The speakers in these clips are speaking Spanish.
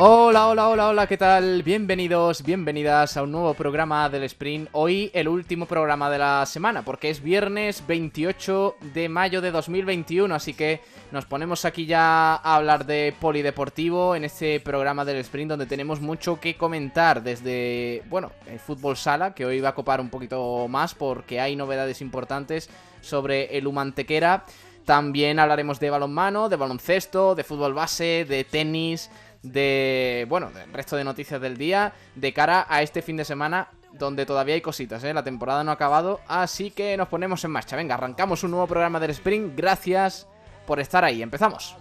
Hola, hola, hola, hola, ¿qué tal? Bienvenidos, bienvenidas a un nuevo programa del Sprint. Hoy el último programa de la semana, porque es viernes 28 de mayo de 2021, así que nos ponemos aquí ya a hablar de polideportivo en este programa del Sprint donde tenemos mucho que comentar desde, bueno, el fútbol sala, que hoy va a copar un poquito más porque hay novedades importantes sobre el Humantequera. También hablaremos de balonmano, de baloncesto, de fútbol base, de tenis de, bueno, del resto de noticias del día de cara a este fin de semana donde todavía hay cositas, ¿eh? La temporada no ha acabado, así que nos ponemos en marcha. Venga, arrancamos un nuevo programa del Spring. Gracias por estar ahí. Empezamos.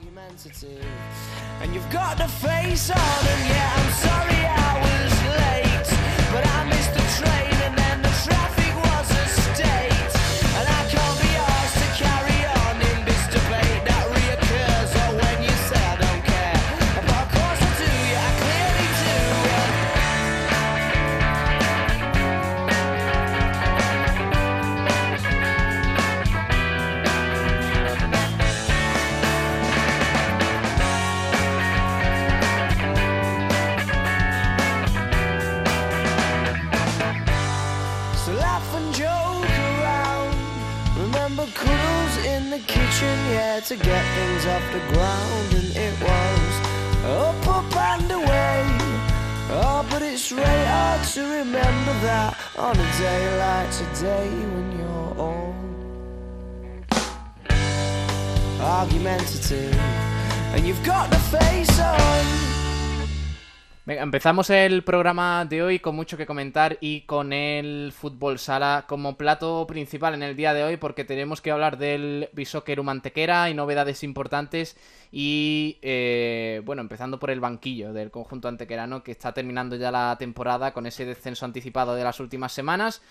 Empezamos el programa de hoy con mucho que comentar y con el fútbol sala como plato principal en el día de hoy porque tenemos que hablar del Bishoker Mantequera y novedades importantes y eh, bueno, empezando por el banquillo del conjunto antequerano que está terminando ya la temporada con ese descenso anticipado de las últimas semanas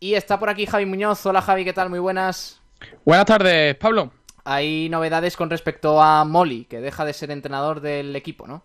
y está por aquí Javi Muñoz. Hola Javi, ¿qué tal? Muy buenas. Buenas tardes, Pablo. Hay novedades con respecto a Molly, que deja de ser entrenador del equipo, ¿no?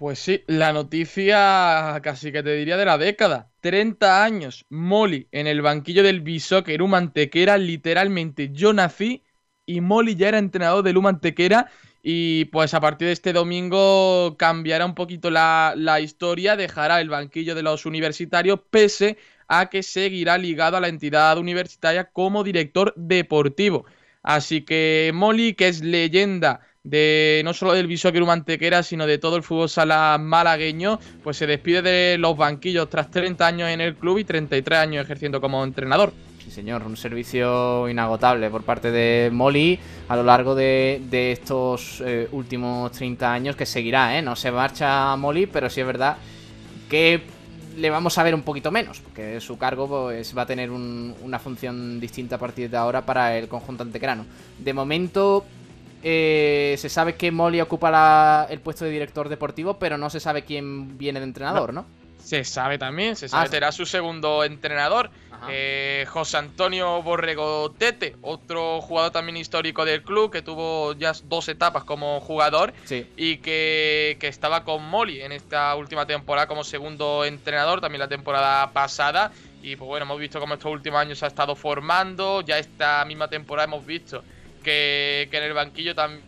Pues sí, la noticia casi que te diría de la década. 30 años, Molly en el banquillo del Bishoker Mantequera. Literalmente yo nací y Molly ya era entrenador del Mantequera. Y pues a partir de este domingo cambiará un poquito la, la historia, dejará el banquillo de los universitarios, pese a que seguirá ligado a la entidad universitaria como director deportivo. Así que Molly, que es leyenda de no solo del Bishoker Mantequera, sino de todo el fútbol sala malagueño, pues se despide de los banquillos tras 30 años en el club y 33 años ejerciendo como entrenador. Sí, señor, un servicio inagotable por parte de Molly a lo largo de, estos eh, últimos 30 años que seguirá, ¿eh? No se marcha Molly, pero sí es verdad que le vamos a ver un poquito menos, porque su cargo pues, va a tener una función distinta a partir de ahora para el conjunto antequerano. De momento, eh, se sabe que Molly ocupa el puesto de director deportivo, pero no se sabe quién viene de entrenador, ¿no? Se sabe también, se sabe, ah, será su segundo entrenador, eh, José Antonio Borrego Tete, otro jugador también histórico del club que tuvo ya dos etapas como jugador y que, que, estaba con Molly en esta última temporada como segundo entrenador, también la temporada pasada. Y pues bueno, hemos visto cómo estos últimos años se ha estado formando, ya esta misma temporada hemos visto que, en el banquillo también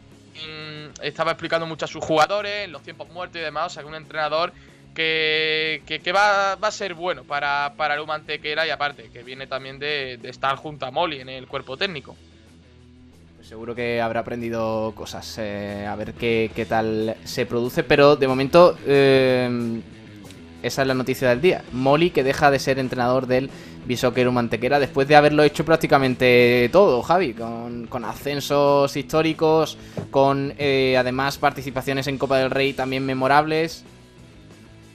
estaba explicando mucho a sus jugadores, en los tiempos muertos y demás. O sea, que un entrenador que, que, va, a ser bueno para, para el Mantequera y aparte, que viene también de, estar junto a Molly en el cuerpo técnico. Seguro que habrá aprendido cosas, eh, a ver qué, qué, tal se produce, pero de momento eh, esa es la noticia del día. Molly que deja de ser entrenador del Bishoker Mantequera después de haberlo hecho prácticamente todo, Javi, con, ascensos históricos, con eh, además participaciones en Copa del Rey también memorables.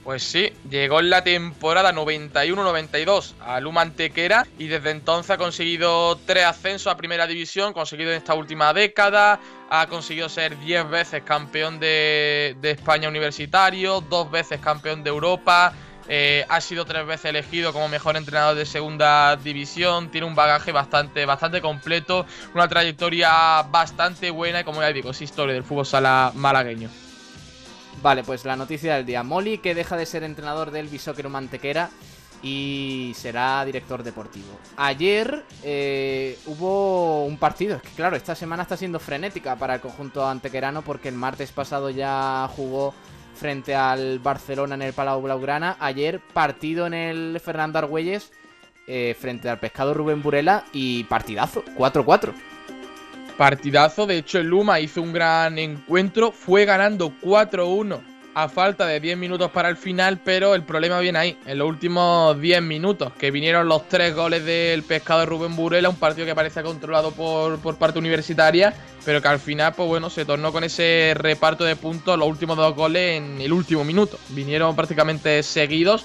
Pues sí, llegó en la temporada 91-92 a Luma Antequera y desde entonces ha conseguido tres ascensos a primera división, conseguido en esta última década, ha conseguido ser 10 veces campeón de, España universitario, dos veces campeón de Europa, eh, ha sido tres veces elegido como mejor entrenador de segunda división, tiene un bagaje bastante, bastante completo, una trayectoria bastante buena y como ya digo, es historia del fútbol sala malagueño. Vale, pues la noticia del día. Molly que deja de ser entrenador del Bisóquero Mantequera y será director deportivo. Ayer eh, hubo un partido, es que claro, esta semana está siendo frenética para el conjunto antequerano porque el martes pasado ya jugó frente al Barcelona en el Palau Blaugrana. Ayer partido en el Fernando Argüelles eh, frente al Pescado Rubén Burela y partidazo, 4-4. Partidazo, de hecho el Luma hizo un gran encuentro, fue ganando 4-1 a falta de 10 minutos para el final, pero el problema viene ahí, en los últimos 10 minutos, que vinieron los tres goles del pescado Rubén Burela, un partido que parece controlado por, por parte universitaria, pero que al final, pues bueno, se tornó con ese reparto de puntos, los últimos dos goles en el último minuto, vinieron prácticamente seguidos.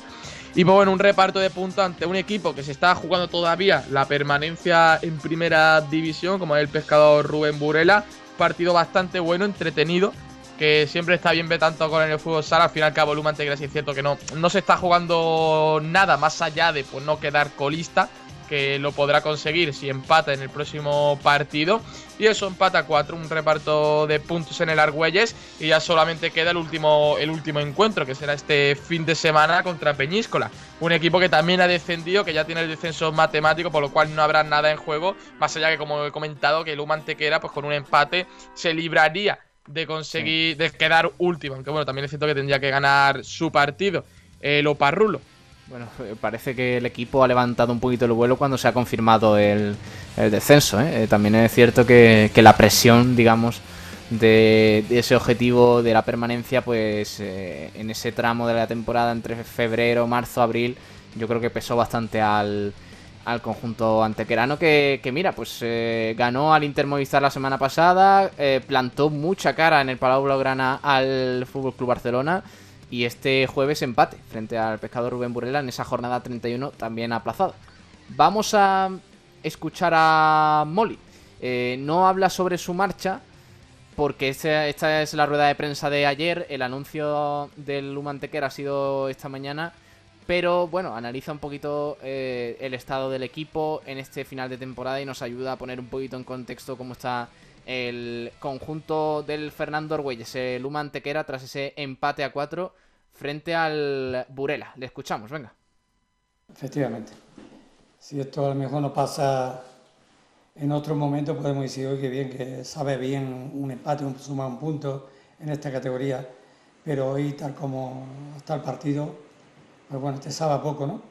Y pues bueno, un reparto de puntos ante un equipo que se está jugando todavía la permanencia en primera división, como es el pescador Rubén Burela. Partido bastante bueno, entretenido, que siempre está bien ver tanto con el fútbol sala. Al final, al cabo, Luma es cierto que no, no se está jugando nada más allá de pues, no quedar colista que lo podrá conseguir si empata en el próximo partido. Y eso empata 4, un reparto de puntos en el Argüelles. Y ya solamente queda el último, el último encuentro, que será este fin de semana contra Peñíscola. Un equipo que también ha descendido, que ya tiene el descenso matemático, por lo cual no habrá nada en juego. Más allá que, como he comentado, que el Humantequera, pues con un empate, se libraría de conseguir, de quedar último. Aunque bueno, también es cierto que tendría que ganar su partido. El Oparrulo bueno, eh, parece que el equipo ha levantado un poquito el vuelo cuando se ha confirmado el, descenso. ¿eh? Eh, también es cierto que, la presión, digamos, de, ese objetivo de la permanencia, pues en ese tramo de la temporada entre febrero, marzo, abril, yo creo que pesó bastante al, conjunto antequerano que, que mira, pues ganó al Inter Movistar la semana pasada, plantó mucha cara en el Palau Blaugrana al Fútbol Club Barcelona y este jueves empate frente al pescador Rubén Burela en esa jornada 31 también aplazada. Vamos a escuchar a Molly. Eh, no habla sobre su marcha porque este, esta es la rueda de prensa de ayer. El anuncio del Humantequer ha sido esta mañana. Pero bueno, analiza un poquito eh, el estado del equipo en este final de temporada y nos ayuda a poner un poquito en contexto cómo está el conjunto del Fernando Orgüelles, el Humantequera, tras ese empate a 4 frente al Burela. Le escuchamos, venga. Efectivamente. Si esto a lo mejor no pasa en otro momento, podemos decir, oye, bien, que sabe bien un empate, un suma un punto en esta categoría, pero hoy, tal como está el partido, pues bueno, te sabe poco, ¿no?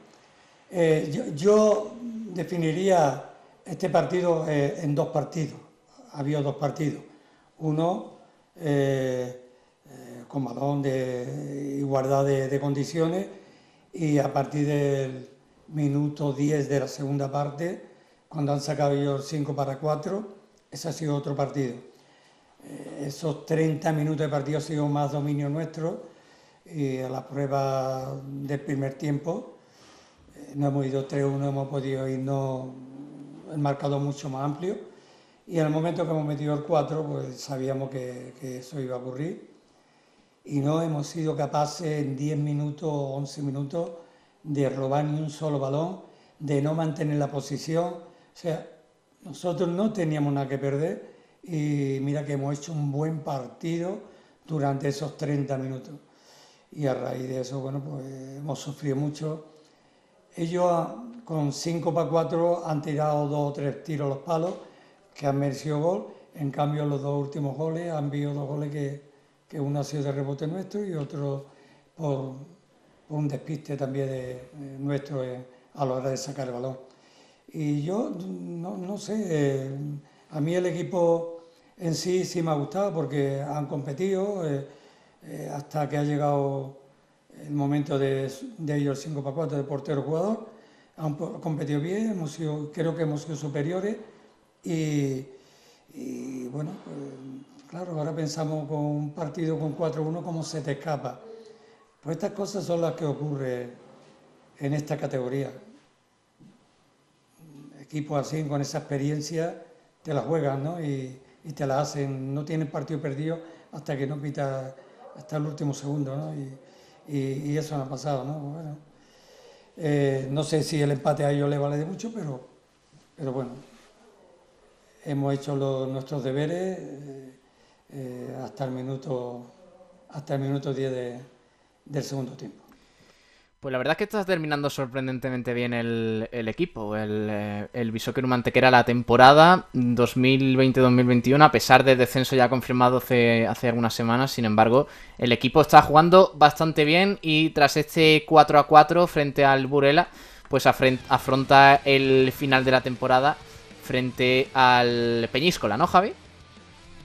Eh, yo, definiría este partido eh, en dos partidos. Había dos partidos. Uno, eh, con balón de igualdad de, condiciones y a partir del minuto 10 de la segunda parte, cuando han sacado ellos 5 para 4, ese ha sido otro partido. Eh, esos 30 minutos de partido ha sido más dominio nuestro y a la prueba del primer tiempo eh, no hemos ido 3-1, hemos podido irnos el marcador mucho más amplio y el momento que hemos metido el 4 pues sabíamos que, que eso iba a ocurrir y no hemos sido capaces en 10 minutos o 11 minutos de robar ni un solo balón, de no mantener la posición. O sea, nosotros no teníamos nada que perder y mira que hemos hecho un buen partido durante esos 30 minutos. Y a raíz de eso, bueno, pues hemos sufrido mucho. Ellos con 5 para 4 han tirado dos o tres tiros a los palos que han merecido gol. En cambio, los dos últimos goles han habido dos goles que, que uno ha sido de rebote nuestro y otro por, un despiste también de, nuestro a la hora de sacar el balón. Y yo no, sé, eh, a mí el equipo en sí sí me ha gustado porque han competido eh, eh, hasta que ha llegado el momento de, ellos 5 para 4 de portero jugador. Han competido bien, hemos sido, creo que hemos sido superiores y, bueno, pues, Claro, ahora pensamos con un partido con 4-1 cómo se te escapa. Pues estas cosas son las que ocurren en esta categoría. Equipos así, con esa experiencia, te la juegan, ¿no? Y, y te la hacen, no tienen partido perdido hasta que no pita hasta el último segundo, ¿no? Y, eso no ha pasado, ¿no? Bueno, eh, no sé si el empate a ellos le vale de mucho, pero, pero bueno, hemos hecho los, nuestros deberes eh, eh, hasta el minuto hasta el minuto 10 del segundo tiempo. Pues la verdad es que está terminando sorprendentemente bien el, equipo. El, eh, el Bishoker Mantequera la temporada 2020-2021, a pesar del descenso ya confirmado hace, hace algunas semanas. Sin embargo, el equipo está jugando bastante bien y tras este 4 a 4 frente al Burela, pues afronta el final de la temporada frente al Peñíscola, ¿no, Javi?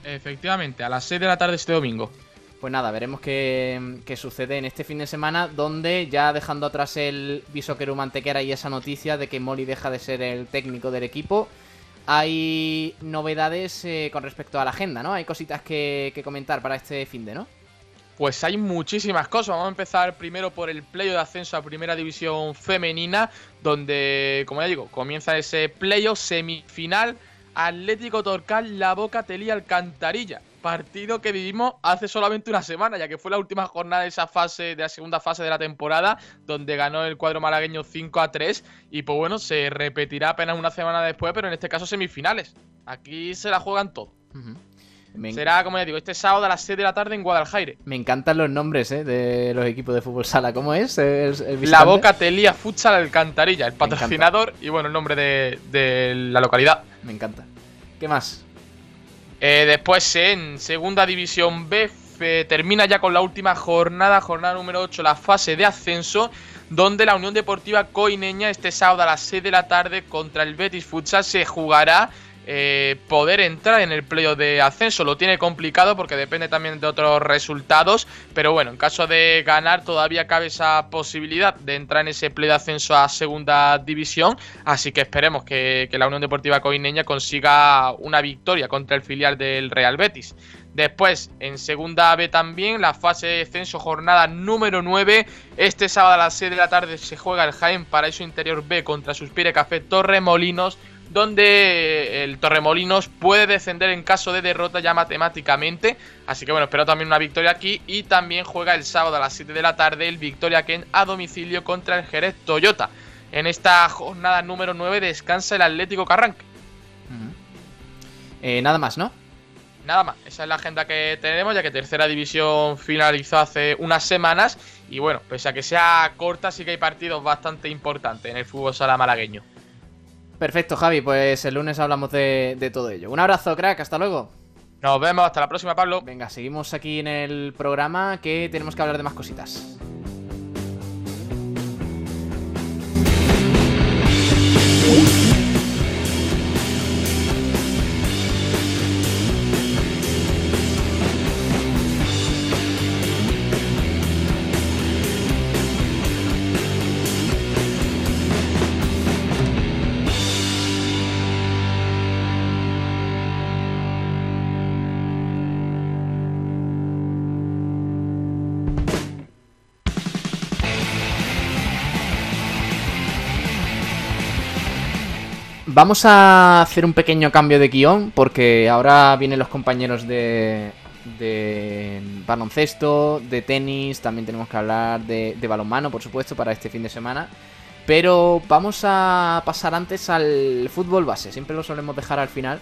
Efectivamente, a las 6 de la tarde este domingo. Pues nada, veremos qué, sucede en este fin de semana, donde ya dejando atrás el Bishokeru Mantequera y esa noticia de que Mori deja de ser el técnico del equipo, hay novedades eh, con respecto a la agenda, ¿no? Hay cositas que, comentar para este fin de, ¿no? Pues hay muchísimas cosas. Vamos a empezar primero por el playo de ascenso a Primera División Femenina, donde, como ya digo, comienza ese playo semifinal Atlético Torcal, La Boca, Telía, Alcantarilla partido que vivimos hace solamente una semana, ya que fue la última jornada de esa fase, de la segunda fase de la temporada, donde ganó el cuadro malagueño 5 a 3. Y pues bueno, se repetirá apenas una semana después, pero en este caso semifinales. Aquí se la juegan todo. Será, como ya digo, este sábado a las 6 de la tarde en Guadalajara. Me encantan los nombres ¿eh? de los equipos de fútbol sala. ¿Cómo es? la Boca Telía Futsal Alcantarilla, el patrocinador y bueno, el nombre de, de la localidad. Me encanta. ¿Qué más? Eh, después en Segunda División B termina ya con la última jornada, jornada número 8, la fase de ascenso, donde la Unión Deportiva Coineña este sábado a las 6 de la tarde contra el Betis Futsal se jugará eh, poder entrar en el playoff de ascenso. Lo tiene complicado porque depende también de otros resultados. Pero bueno, en caso de ganar todavía cabe esa posibilidad de entrar en ese playoff de ascenso a segunda división. Así que esperemos que, la Unión Deportiva Coineña consiga una victoria contra el filial del Real Betis. Después, en segunda B también, la fase de descenso, jornada número 9. Este sábado a las 6 de la tarde se juega el Jaén Paraíso Interior B contra Suspire Café Torremolinos donde el Torremolinos puede descender en caso de derrota ya matemáticamente. Así que bueno, espero también una victoria aquí. Y también juega el sábado a las 7 de la tarde el Victoria Ken a domicilio contra el Jerez Toyota. En esta jornada número 9 descansa el Atlético Carranque. Eh, nada más, ¿no? Nada más, esa es la agenda que tenemos, ya que tercera división finalizó hace unas semanas. Y bueno, pese a que sea corta, sí que hay partidos bastante importantes en el fútbol sala malagueño. Perfecto, Javi, pues el lunes hablamos de, todo ello. Un abrazo, crack, hasta luego. Nos vemos, hasta la próxima, Pablo. Venga, seguimos aquí en el programa que tenemos que hablar de más cositas. Vamos a hacer un pequeño cambio de guion porque ahora vienen los compañeros de, de baloncesto, de tenis, también tenemos que hablar de, de, balonmano, por supuesto, para este fin de semana. Pero vamos a pasar antes al fútbol base, siempre lo solemos dejar al final.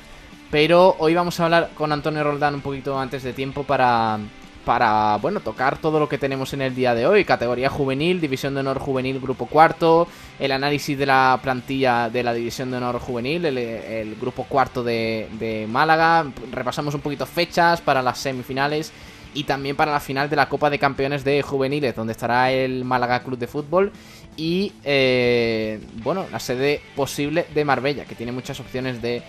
Pero hoy vamos a hablar con Antonio Roldán un poquito antes de tiempo para, para, bueno, tocar todo lo que tenemos en el día de hoy. Categoría juvenil, División de Honor Juvenil, Grupo Cuarto, el análisis de la plantilla de la División de Honor Juvenil, el, Grupo Cuarto de, Málaga. Repasamos un poquito fechas para las semifinales y también para la final de la Copa de Campeones de Juveniles, donde estará el Málaga Club de Fútbol y, eh, bueno, la sede posible de Marbella, que tiene muchas opciones de,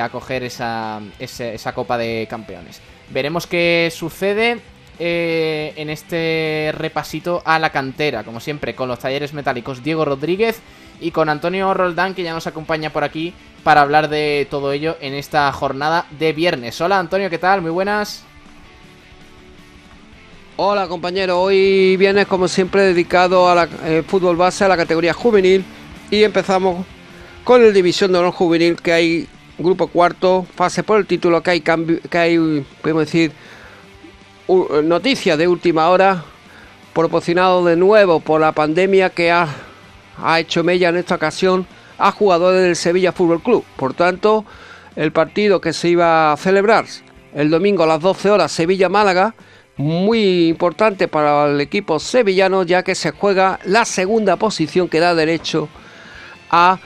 acoger esa, esa Copa de Campeones. Veremos qué sucede eh, en este repasito a la cantera, como siempre, con los talleres metálicos Diego Rodríguez y con Antonio Roldán, que ya nos acompaña por aquí para hablar de todo ello en esta jornada de viernes. Hola Antonio, ¿qué tal? Muy buenas. Hola compañeros, hoy vienes como siempre dedicado al eh, fútbol base, a la categoría juvenil y empezamos con el División de Honor Juvenil que hay grupo cuarto, fase por el título, que hay cambio, que hay, podemos decir, noticias de última hora, proporcionado de nuevo por la pandemia que ha, ha hecho mella en esta ocasión a jugadores del Sevilla Fútbol Club. Por tanto, el partido que se iba a celebrar el domingo a las 12 horas Sevilla-Málaga muy importante para el equipo sevillano ya que se juega la segunda posición que da derecho a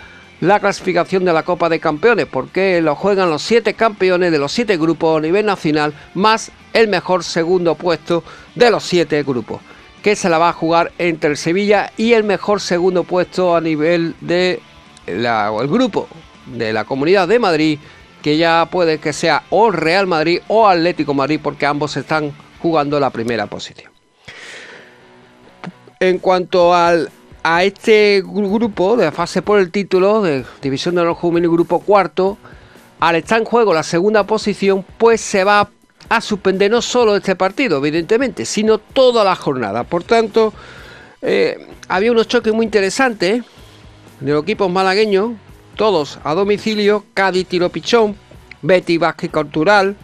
la clasificación de la Copa de Campeones, porque lo juegan los siete campeones de los siete grupos a nivel nacional, más el mejor segundo puesto de los siete grupos, que se la va a jugar entre el Sevilla y el mejor segundo puesto a nivel de el grupo de la Comunidad de Madrid, que ya puede que sea o Real Madrid o Atlético Madrid, porque ambos están jugando la primera posición. En cuanto al, a este grupo de fase por el título de División de Honor Juvenil Grupo Cuarto, al estar en juego la segunda posición, pues se va a suspender no solo este partido, evidentemente, sino toda la jornada. Por tanto, eh, había unos choques muy interesantes de los equipos malagueños, todos a domicilio, Cádiz Tiro Pichón, Betty Vázquez Cultural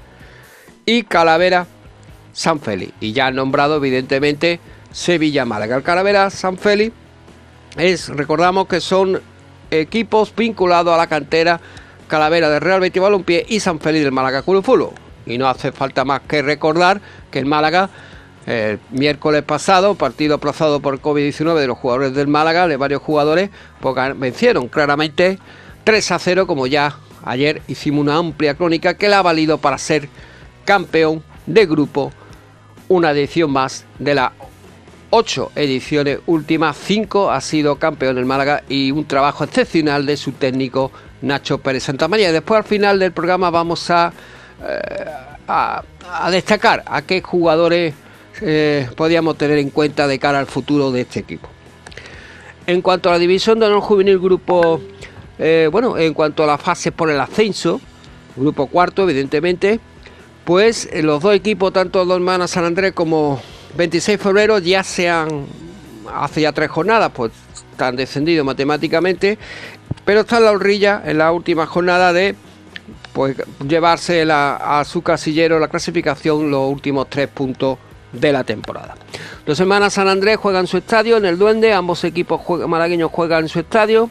y Calavera San Félix. Y ya han nombrado, evidentemente, Sevilla Málaga. El Calavera San Félix es, recordamos que son equipos vinculados a la cantera Calavera de Real Betis Balompié y San Félix del Málaga Club Y no hace falta más que recordar que el Málaga el miércoles pasado, partido aplazado por COVID-19 de los jugadores del Málaga, de varios jugadores, pues vencieron claramente 3 a 0, como ya ayer hicimos una amplia crónica que la ha valido para ser campeón de grupo una edición más de las ocho ediciones últimas, cinco ha sido campeón del Málaga y un trabajo excepcional de su técnico Nacho Pérez Santamaría. Después al final del programa vamos a, eh, a, destacar a qué jugadores eh, podíamos tener en cuenta de cara al futuro de este equipo. En cuanto a la división de honor juvenil grupo, eh, bueno, en cuanto a la fase por el ascenso, grupo cuarto evidentemente, pues eh, los dos equipos, tanto Dos Hermanas San Andrés como 26 de febrero, ya se han, hace ya tres jornadas, pues están descendidos matemáticamente, pero está en la horrilla en la última jornada de pues llevarse a su casillero la clasificación los últimos tres puntos de la temporada. Dos Hermanas San Andrés juegan su estadio en el Duende, ambos equipos malagueños juegan en su estadio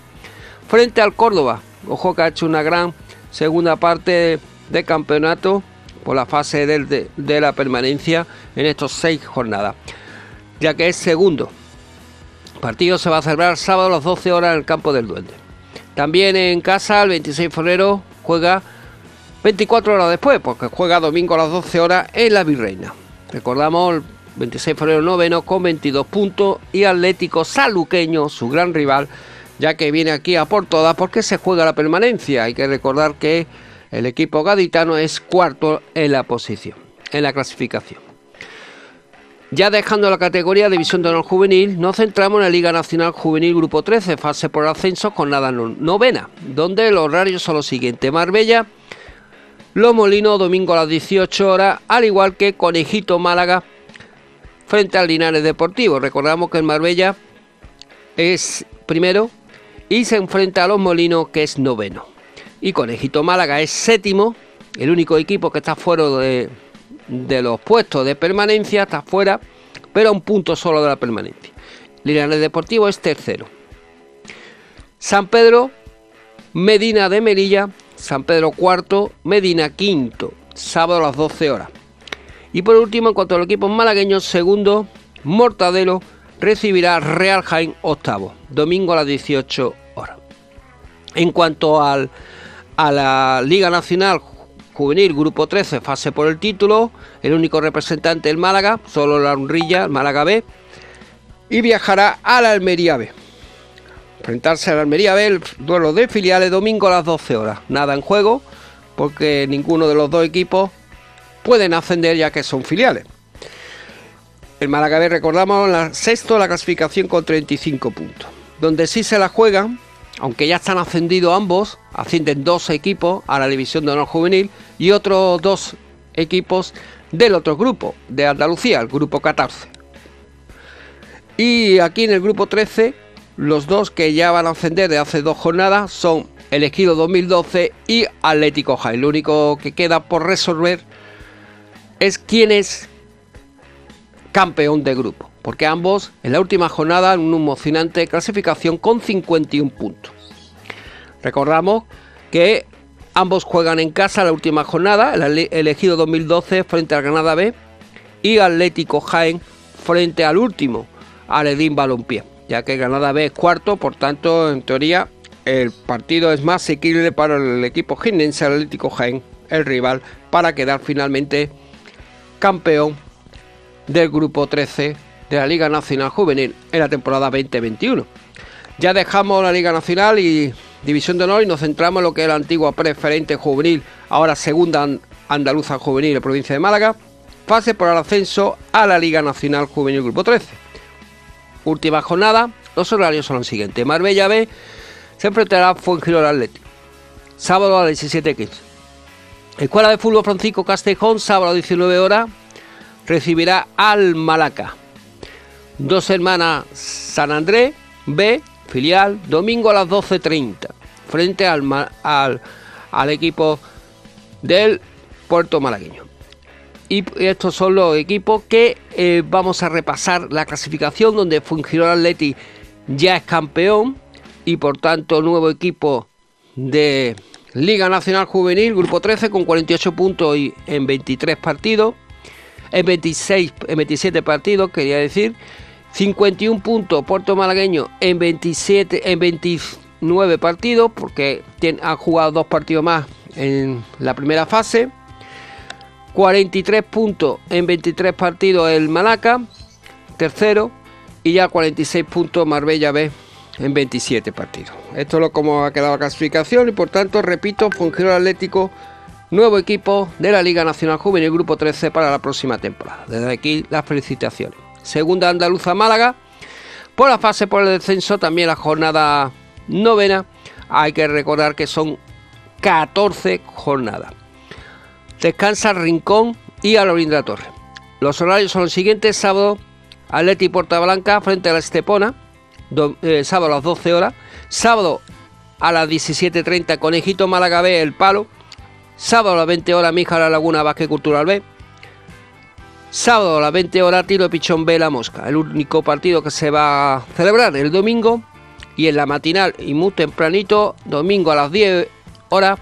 frente al Córdoba. Ojo que ha hecho una gran segunda parte de campeonato por la fase de, de, la permanencia en estos seis jornadas, ya que es segundo. Partido se va a celebrar sábado a las 12 horas en el campo del Duende. También en casa, el 26 de febrero, juega 24 horas después, porque juega domingo a las 12 horas en la Virreina. Recordamos el 26 de febrero noveno con 22 puntos y Atlético Saluqueño, su gran rival, ya que viene aquí a por todas porque se juega la permanencia. Hay que recordar que el equipo gaditano es cuarto en la posición, en la clasificación. Ya dejando la categoría División de Honor Juvenil, nos centramos en la Liga Nacional Juvenil Grupo 13, fase por ascenso con nada novena, donde los horarios son los siguientes. Marbella, Los Molinos, domingo a las 18 horas, al igual que Conejito Málaga, frente al Linares Deportivo. Recordamos que el Marbella es primero y se enfrenta a Los Molinos, que es noveno y Conejito Málaga es séptimo, el único equipo que está fuera de, los puestos de permanencia, está fuera, pero a un punto solo de la permanencia. Linares Deportivo es tercero. San Pedro, Medina de Melilla, San Pedro cuarto, Medina quinto, sábado a las 12 horas. Y por último, en cuanto al equipo malagueño, segundo, Mortadelo recibirá Real Jaén octavo, domingo a las 18 horas. En cuanto al a la Liga Nacional Juvenil Grupo 13, fase por el título, el único representante del Málaga, solo la Unrilla, Málaga B, y viajará a la Almería B. Enfrentarse a la Almería B, el duelo de filiales, domingo a las 12 horas. Nada en juego, porque ninguno de los dos equipos pueden ascender ya que son filiales. El Málaga B, recordamos, la sexto la clasificación con 35 puntos. Donde sí se la juegan aunque ya están ascendidos ambos, ascienden dos equipos a la división de honor juvenil y otros dos equipos del otro grupo, de Andalucía, el grupo 14. Y aquí en el grupo 13, los dos que ya van a ascender de hace dos jornadas son el Ejido 2012 y Atlético Jaén. Lo único que queda por resolver es quién es campeón de grupo, porque ambos en la última jornada en una emocionante clasificación con 51 puntos. Recordamos que ambos juegan en casa la última jornada, el elegido 2012 frente al Granada B y Atlético Jaén frente al último, Aledín Balompié, ya que Granada B es cuarto, por tanto, en teoría, el partido es más asequible para el equipo ginense Atlético Jaén, el rival, para quedar finalmente campeón del grupo 13 de la Liga Nacional Juvenil en la temporada 2021. Ya dejamos la Liga Nacional y División de Honor y nos centramos en lo que es la antigua preferente juvenil, ahora segunda andaluza juvenil en provincia de Málaga, fase por el ascenso a la Liga Nacional Juvenil Grupo 13. Última jornada, los horarios son los siguientes. Marbella B se enfrentará a Fuengirola Atlético, sábado a las 17.15. Escuela de Fútbol Francisco Castejón, sábado a 19 horas, recibirá al Malaca. Dos hermanas San Andrés B, filial, domingo a las 12.30, frente al, al, al equipo del Puerto Malagueño. Y estos son los equipos que eh, vamos a repasar la clasificación donde el Atleti ya es campeón y por tanto nuevo equipo de Liga Nacional Juvenil, grupo 13 con 48 puntos y en 23 partidos, en 26 en 27 partidos, quería decir, 51 puntos Puerto Malagueño en 27 en 29 partidos porque han jugado dos partidos más en la primera fase. 43 puntos en 23 partidos el Malaca, tercero, y ya 46 puntos Marbella B en 27 partidos. Esto es lo como ha quedado la clasificación y por tanto, repito, Fungiro Atlético, nuevo equipo de la Liga Nacional Juvenil Grupo 13 para la próxima temporada. Desde aquí las felicitaciones. Segunda Andaluza Málaga. Por la fase por el descenso, también la jornada novena. Hay que recordar que son 14 jornadas. Descansa Rincón y a la Torre. Los horarios son los siguientes: sábado, Atleti Porta Blanca frente a la Estepona, eh, sábado a las 12 horas, sábado a las 17.30 Conejito Málaga B, El Palo, sábado a las 20 horas Mija La Laguna Vázquez Cultural B, sábado a las 20 horas Tiro de Pichón B, La Mosca, el único partido que se va a celebrar el domingo y en la matinal y muy tempranito, domingo a las 10 horas,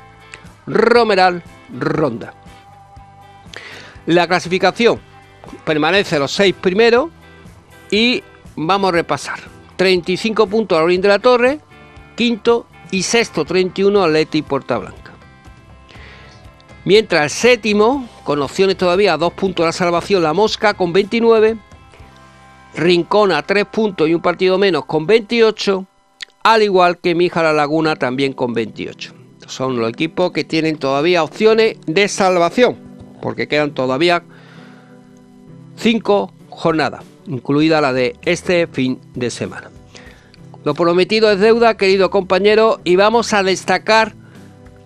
Romeral Ronda. La clasificación permanece los seis primeros y vamos a repasar. 35 puntos a Lorín de la Torre, quinto y sexto 31 Atleti Puerta Blanca. Mientras el séptimo, con opciones todavía a dos puntos de la salvación, la Mosca con 29, Rincón a tres puntos y un partido menos con 28, al igual que Mija La Laguna también con 28. Son los equipos que tienen todavía opciones de salvación porque quedan todavía cinco jornadas, incluida la de este fin de semana. Lo prometido es deuda, querido compañero, y vamos a destacar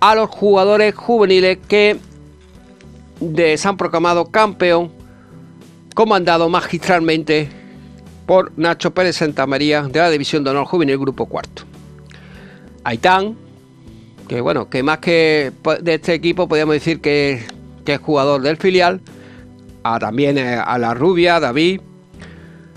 a los jugadores juveniles que se han proclamado campeón, comandado magistralmente por Nacho Pérez Santamaría de la División de Honor Juvenil Grupo Cuarto. Aitán, que bueno, que más que de este equipo podríamos decir que que es jugador del filial, a también eh, a la rubia, David.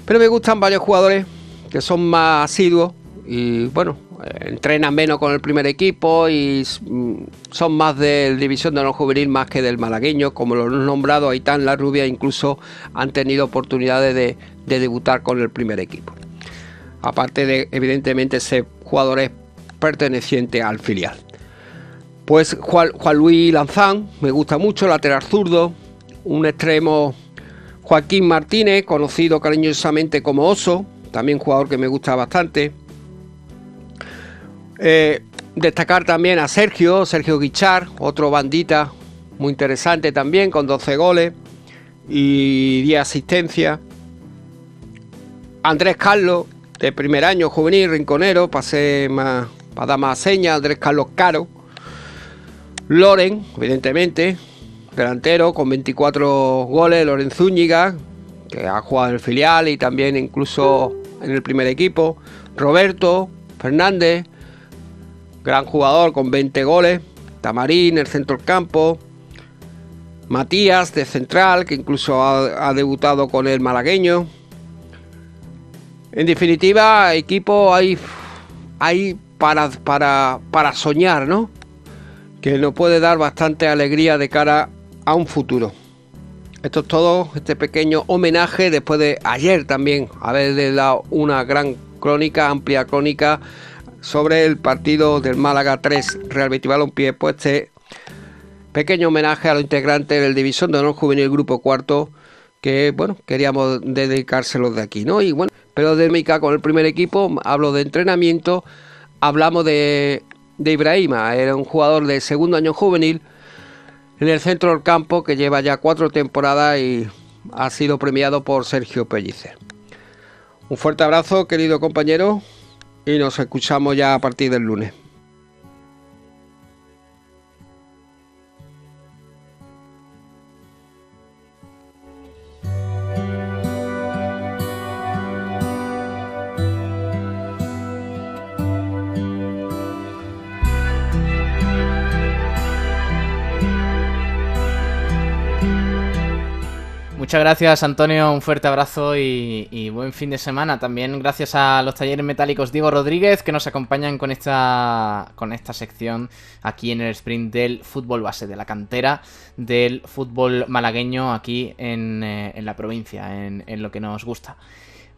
Pero me gustan varios jugadores que son más asiduos y bueno, entrenan menos con el primer equipo y mm, son más del división de honor juvenil más que del malagueño, como lo han nombrado Aitán, la rubia, incluso han tenido oportunidades de, debutar con el primer equipo. Aparte de, evidentemente, ser jugadores pertenecientes al filial. Pues Juan, Luis Lanzán, me gusta mucho, lateral zurdo, un extremo Joaquín Martínez, conocido cariñosamente como Oso, también jugador que me gusta bastante. Eh, destacar también a Sergio, Sergio Guichar, otro bandita muy interesante también, con 12 goles y 10 asistencias. Andrés Carlos, de primer año juvenil, rinconero, pasé más, para dar más señas, Andrés Carlos Caro Loren, evidentemente, delantero con 24 goles, Lorenzo Zúñiga, que ha jugado en el filial y también incluso en el primer equipo, Roberto Fernández, gran jugador con 20 goles, Tamarín, el centro del campo, Matías de central, que incluso ha, debutado con el malagueño. En definitiva, equipo hay, para, para, para soñar, ¿no? Que nos puede dar bastante alegría de cara a un futuro. Esto es todo, este pequeño homenaje después de ayer también haber dado una gran crónica, amplia crónica sobre el partido del Málaga 3 Real Betis Balompié, pues este pequeño homenaje a los integrantes del División de Honor Juvenil Grupo Cuarto que bueno, queríamos dedicárselos de aquí, ¿no? Y bueno, pero de Mica con el primer equipo, hablo de entrenamiento, hablamos de, de Ibrahima, era un jugador de segundo año juvenil en el centro del campo que lleva ya cuatro temporadas y ha sido premiado por Sergio Pellicer. Un fuerte abrazo, querido compañero, y nos escuchamos ya a partir del lunes. Muchas gracias Antonio, un fuerte abrazo y, buen fin de semana. También gracias a los talleres metálicos Diego Rodríguez que nos acompañan con esta, con esta sección aquí en el sprint del fútbol base, de la cantera del fútbol malagueño aquí en, eh, la provincia, en, lo que nos gusta.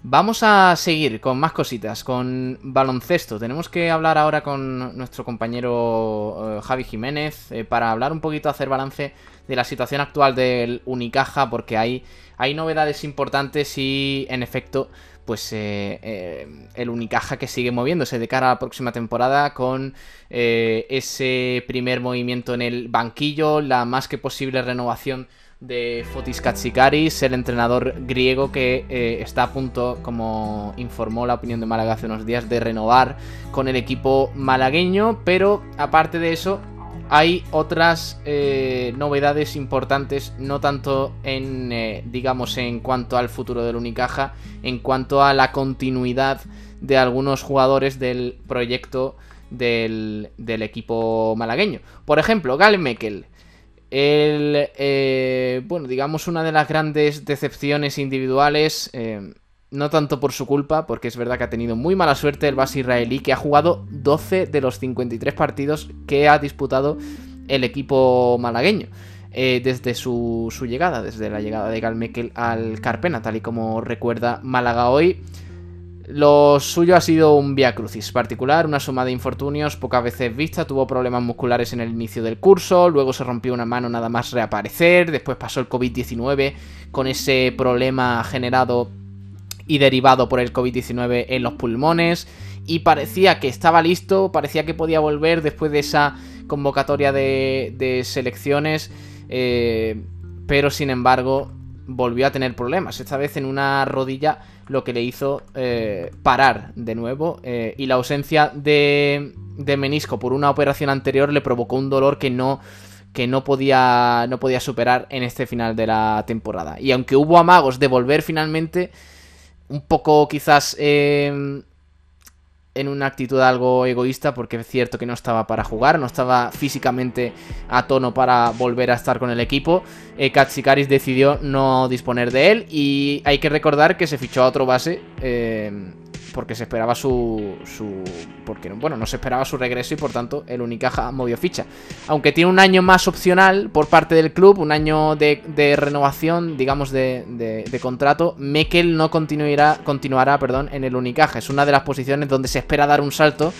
Vamos a seguir con más cositas, con baloncesto. Tenemos que hablar ahora con nuestro compañero eh, Javi Jiménez eh, para hablar un poquito, hacer balance de la situación actual del Unicaja, porque hay, hay novedades importantes y, en efecto, pues eh, eh, el Unicaja que sigue moviéndose de cara a la próxima temporada con eh, ese primer movimiento en el banquillo, la más que posible renovación de Fotis Katsikaris, el entrenador griego que está a punto, como informó la opinión de Málaga hace unos días, de renovar con el equipo malagueño, pero aparte de eso, hay otras eh, novedades importantes, no tanto en, eh, digamos, en cuanto al futuro del Unicaja, en cuanto a la continuidad de algunos jugadores del proyecto del, equipo malagueño. Por ejemplo, Gal Mekel. El, eh, bueno, digamos, una de las grandes decepciones individuales no tanto por su culpa, porque es verdad que ha tenido muy mala suerte el base israelí, que ha jugado 12 de los 53 partidos que ha disputado el equipo malagueño. Eh, desde su, llegada, desde la llegada de Galmekel al Carpena, tal y como recuerda Málaga hoy. Lo suyo ha sido un via crucis particular, una suma de infortunios pocas veces vista, tuvo problemas musculares en el inicio del curso, luego se rompió una mano nada más reaparecer, después pasó el COVID-19 con ese problema generado y derivado por el COVID-19 en los pulmones y parecía que estaba listo, parecía que podía volver después de esa convocatoria de, selecciones, eh, pero sin embargo volvió a tener problemas, esta vez en una rodilla lo que le hizo eh, parar de nuevo eh, y la ausencia de, de menisco por una operación anterior le provocó un dolor que no que no podía, no podía superar en este final de la temporada. Y aunque hubo amagos de volver finalmente, un poco quizás eh, en una actitud algo egoísta porque es cierto que no estaba para jugar, no estaba físicamente a tono para volver a estar con el equipo. Eh, Katsikaris decidió no disponer de él y hay que recordar que se fichó a otro base. Eh, porque se esperaba su, su porque bueno no se esperaba su regreso y por tanto el Unicaja movió ficha. Aunque tiene un año más opcional por parte del club un año de, renovación digamos de, de, contrato Mekel no continuará continuará perdón en el Unicaja. Es una de las posiciones donde se espera dar un salto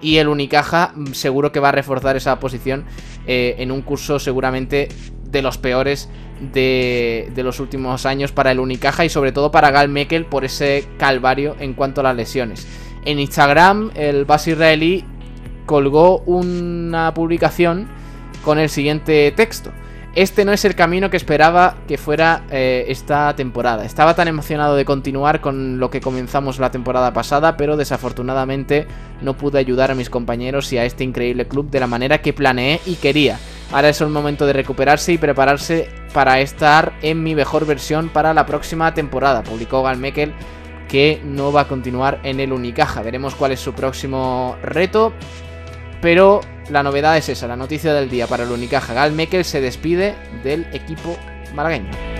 y el Unicaja seguro que va a reforzar esa posición eh, en un curso seguramente de los peores de, los últimos años para el Unicaja y sobre todo para Gal Mekel por ese calvario en cuanto a las lesiones. En Instagram, el base israelí colgó una publicación con el siguiente texto. Este no es el camino que esperaba que fuera eh, esta temporada. Estaba tan emocionado de continuar con lo que comenzamos la temporada pasada, pero desafortunadamente no pude ayudar a mis compañeros y a este increíble club de la manera que planeé y quería. Ahora es el momento de recuperarse y prepararse para estar en mi mejor versión para la próxima temporada. Publicó Galmekel que no va a continuar en el Unicaja. Veremos cuál es su próximo reto. Pero la novedad es esa, la noticia del día para el Unicaja. Gal Mekel se despide del equipo malagueño.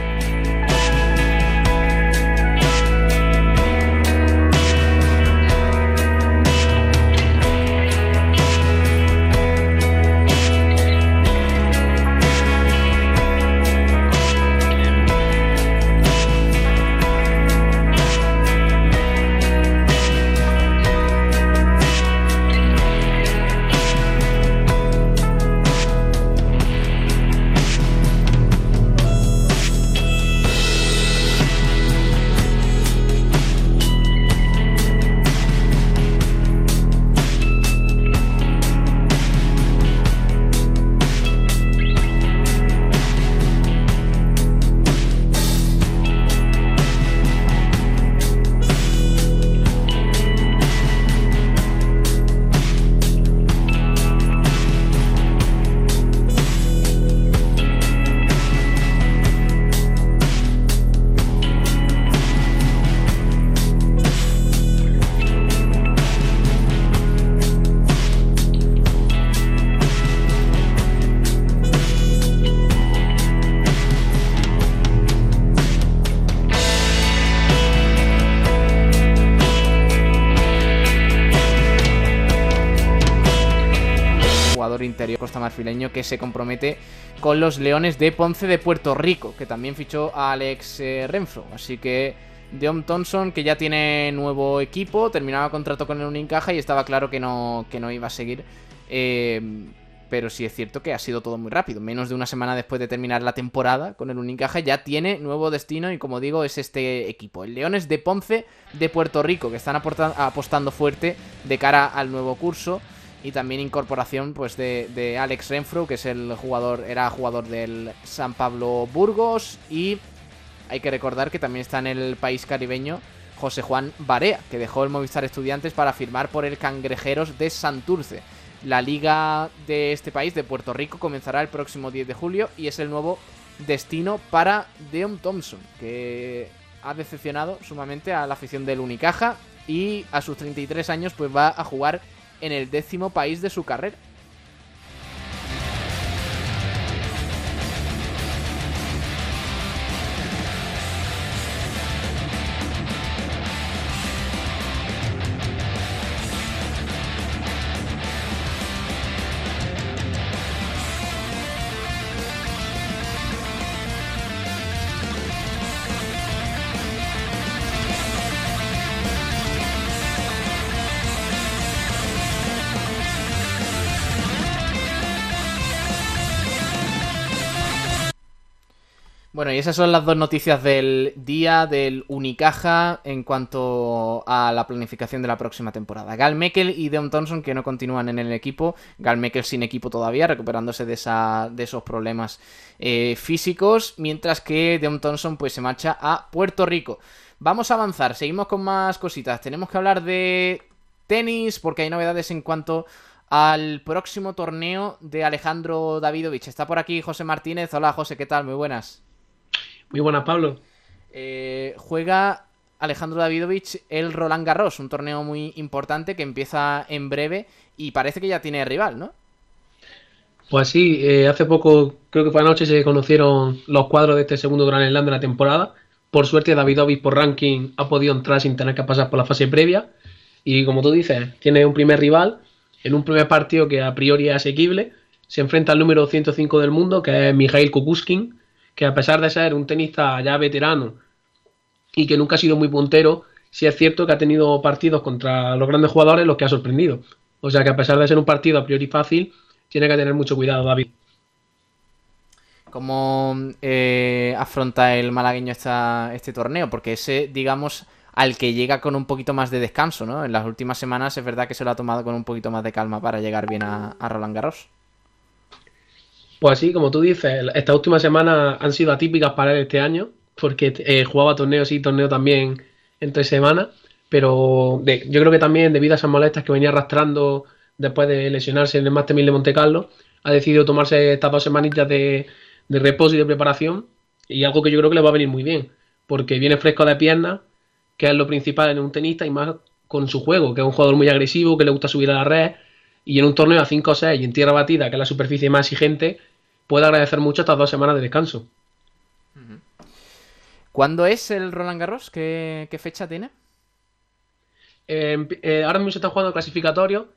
Que se compromete con los Leones de Ponce de Puerto Rico, que también fichó a Alex eh, Renfro. Así que Deon Thompson, que ya tiene nuevo equipo, terminaba contrato con el Unicaja y estaba claro que no, que no iba a seguir. Eh, pero sí es cierto que ha sido todo muy rápido. Menos de una semana después de terminar la temporada con el Unicaja ya tiene nuevo destino y como digo es este equipo. El Leones de Ponce de Puerto Rico que están apostando fuerte de cara al nuevo curso y también incorporación pues de, Alex Renfro, que es el jugador, era jugador del San Pablo Burgos y hay que recordar que también está en el país caribeño José Juan Barea, que dejó el Movistar Estudiantes para firmar por el Cangrejeros de Santurce. La liga de este país, de Puerto Rico, comenzará el próximo 10 de julio y es el nuevo destino para Deon Thompson, que ha decepcionado sumamente a la afición del Unicaja y a sus 33 años pues va a jugar en el décimo país de su carrera. Esas son las dos noticias del día del Unicaja en cuanto a la planificación de la próxima temporada. Gal Mekel y Deon Thompson que no continúan en el equipo. Gal Mekel sin equipo todavía, recuperándose de esos problemas eh, físicos. Mientras que Deon Thompson pues, se marcha a Puerto Rico. Vamos a avanzar, seguimos con más cositas. Tenemos que hablar de tenis porque hay novedades en cuanto al próximo torneo de Alejandro Davidovich. Está por aquí José Martínez. Hola José, ¿qué tal? Muy buenas. Muy buenas, Pablo. Eh, juega Alejandro Davidovich el Roland Garros, un torneo muy importante que empieza en breve y parece que ya tiene rival, ¿no? Pues sí, eh, hace poco, creo que fue anoche, se conocieron los cuadros de este segundo Gran Slam de la temporada. Por suerte, Davidovich por ranking ha podido entrar sin tener que pasar por la fase previa. Y como tú dices, tiene un primer rival en un primer partido que a priori es asequible. Se enfrenta al número 105 del mundo, que es Mikhail Kukuskin, que a pesar de ser un tenista ya veterano y que nunca ha sido muy puntero, sí es cierto que ha tenido partidos contra los grandes jugadores los que ha sorprendido. O sea que a pesar de ser un partido a priori fácil, tiene que tener mucho cuidado David. ¿Cómo eh, afronta el malagueño esta, este torneo? Porque ese, digamos, al que llega con un poquito más de descanso, ¿no? En las últimas semanas es verdad que se lo ha tomado con un poquito más de calma para llegar bien a Roland Garros. Pues sí, como tú dices, estas últimas semanas han sido atípicas para él este año, porque eh, jugaba torneos y torneo también entre semanas, pero yo creo que también debido a esas molestias que venía arrastrando después de lesionarse en el Master 1000 de Monte Carlo, ha decidido tomarse estas dos semanitas de, de reposo y de preparación y algo que yo creo que le va a venir muy bien, porque viene fresco de piernas, que es lo principal en un tenista y más con su juego, que es un jugador muy agresivo, que le gusta subir a la red y en un torneo a 5 o 6 y en tierra batida, que es la superficie más exigente, puede agradecer mucho estas dos semanas de descanso. ¿Cuándo es el Roland Garros? ¿Qué, qué fecha tiene? Eh, eh, ahora mismo se está jugando clasificatorio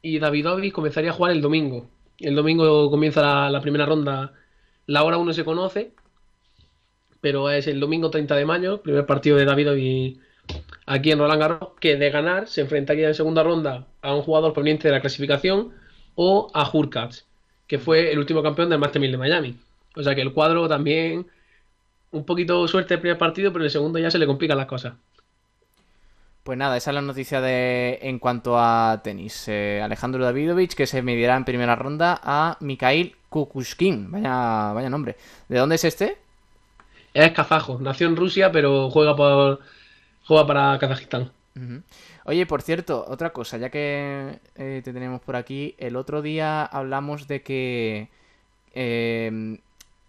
y Davidovich comenzaría a jugar el domingo. El domingo comienza la, la primera ronda. La hora 1 se conoce, pero es el domingo 30 de mayo, primer partido de Davidovich aquí en Roland Garros, que de ganar se enfrentaría en segunda ronda a un jugador proveniente de la clasificación o a Hurkacz, que fue el último campeón del Master 1000 de Miami. O sea que el cuadro también un poquito suerte el primer partido, pero en el segundo ya se le complican las cosas. Pues nada, esa es la noticia de en cuanto a tenis. Eh, Alejandro Davidovich, que se medirá en primera ronda a Mikhail Kukushkin. Vaya, vaya nombre. ¿De dónde es este? Es kazajo, nació en Rusia, pero juega por juega para Kazajistán. Oye, por cierto, otra cosa, ya que eh, te tenemos por aquí, el otro día hablamos de que eh,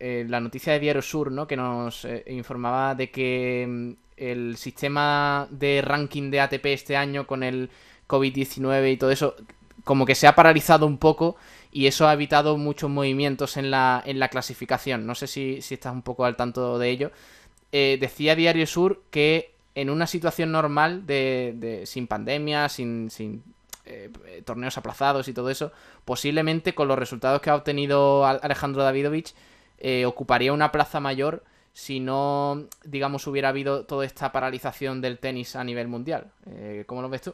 eh, la noticia de Diario Sur, ¿no? Que nos eh, informaba de que mm, el sistema de ranking de ATP este año con el COVID-19 y todo eso, como que se ha paralizado un poco y eso ha evitado muchos movimientos en la, en la clasificación. No sé si, si estás un poco al tanto de ello. Eh, decía Diario Sur que en una situación normal de, sin pandemia, sin, eh, torneos aplazados y todo eso, posiblemente con los resultados que ha obtenido Al- Alejandro Davidovich, eh, ocuparía una plaza mayor si no, digamos, hubiera habido toda esta paralización del tenis a nivel mundial. Eh, ¿Cómo lo ves tú?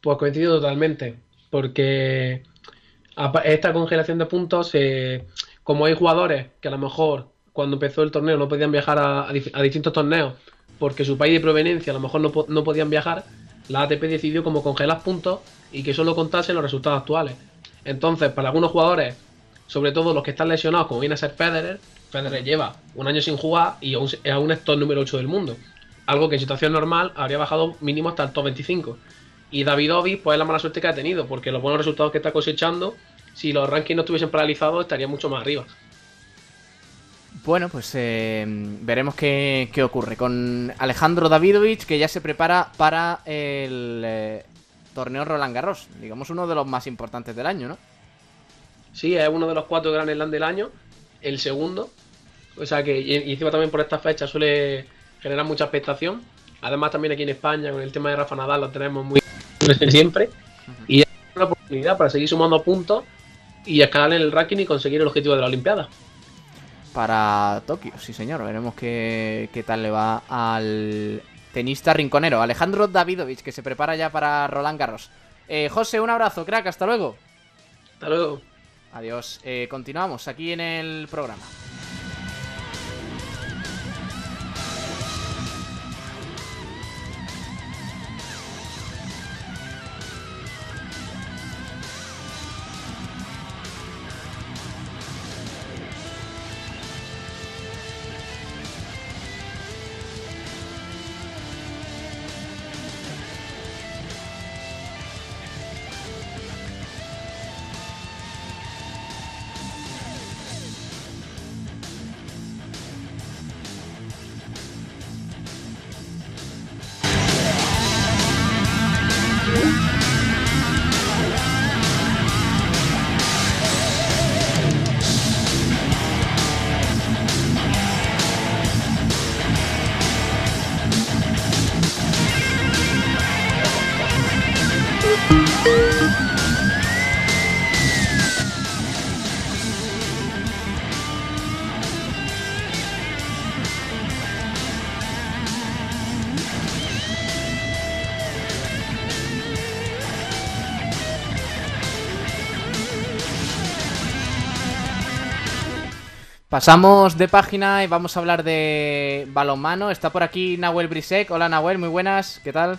Pues coincido totalmente, porque esta congelación de puntos, como hay jugadores que a lo mejor cuando empezó el torneo no podían viajar a distintos torneos porque su país de proveniencia a lo mejor no, no podían viajar, la ATP decidió como congelar puntos y que solo contasen los resultados actuales. Entonces, para algunos jugadores, sobre todo los que están lesionados, como viene a ser Federer, Federer lleva un año sin jugar y aún, se- aún es top número 8 del mundo. Algo que en situación normal habría bajado mínimo hasta el top 25. Y Davidovich, pues es la mala suerte que ha tenido, porque los buenos resultados que está cosechando, si los rankings no estuviesen paralizados, estaría mucho más arriba. Bueno, pues eh, veremos qué, qué ocurre con Alejandro Davidovich, que ya se prepara para el eh, torneo Roland Garros, digamos uno de los más importantes del año, ¿no? Sí, es uno de los cuatro Grand Slam del año, el segundo. O sea que, y, y encima también por esta fecha suele generar mucha expectación. Además, también aquí en España, con el tema de Rafa Nadal, lo tenemos muy presente siempre. Y es una oportunidad para seguir sumando puntos y escalar en el ranking y conseguir el objetivo de la Olimpiada. Para Tokio, sí señor, veremos qué, qué tal le va al tenista rinconero, Alejandro Davidovich, que se prepara ya para Roland Garros. Eh, José, un abrazo, crack, hasta luego. Hasta luego. Adiós. Eh, continuamos aquí en el programa. Pasamos de página y vamos a hablar de balonmano. Está por aquí Nahuel Brisek. Hola Nahuel, muy buenas, ¿qué tal?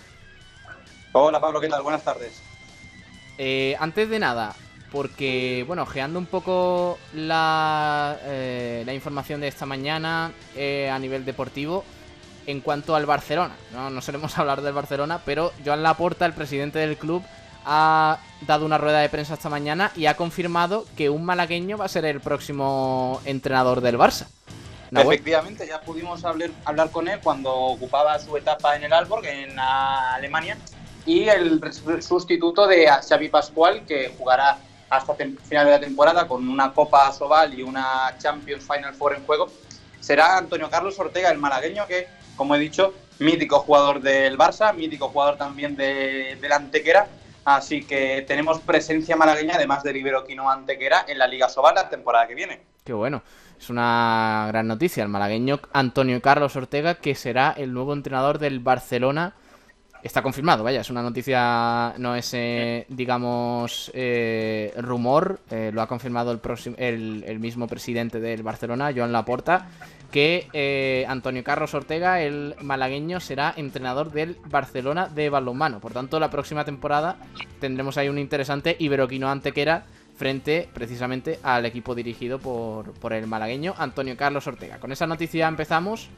Hola Pablo, ¿qué tal? Buenas tardes. Eh, antes de nada, porque, bueno, ojeando un poco la, eh, la información de esta mañana eh, a nivel deportivo, en cuanto al Barcelona, no, no solemos hablar del Barcelona, pero Joan Laporta, el presidente del club, ha dado una rueda de prensa esta mañana y ha confirmado que un malagueño va a ser el próximo entrenador del Barça. Efectivamente, ya pudimos hablar, hablar con él cuando ocupaba su etapa en el Alborg, en Alemania, y el sustituto de Xavi Pascual, que jugará hasta final de la temporada con una Copa Sobal y una Champions Final Four en juego, será Antonio Carlos Ortega, el malagueño, que, como he dicho, mítico jugador del Barça, mítico jugador también de, la Antequera. Así que tenemos presencia malagueña, además del Iberoquino Antequera, en la Liga Sobal la temporada que viene. Qué bueno. Es una gran noticia. El malagueño Antonio Carlos Ortega, que será el nuevo entrenador del Barcelona. Está confirmado, vaya, es una noticia, no es, eh, digamos, eh, rumor. Eh, lo ha confirmado el, próximo, el, mismo presidente del Barcelona, Joan Laporta, que Antonio Carlos Ortega, el malagueño, será entrenador del Barcelona de balonmano. Por tanto, la próxima temporada tendremos ahí un interesante Iberoquino Antequera frente precisamente al equipo dirigido por, por, el malagueño Antonio Carlos Ortega. Con esa noticia empezamos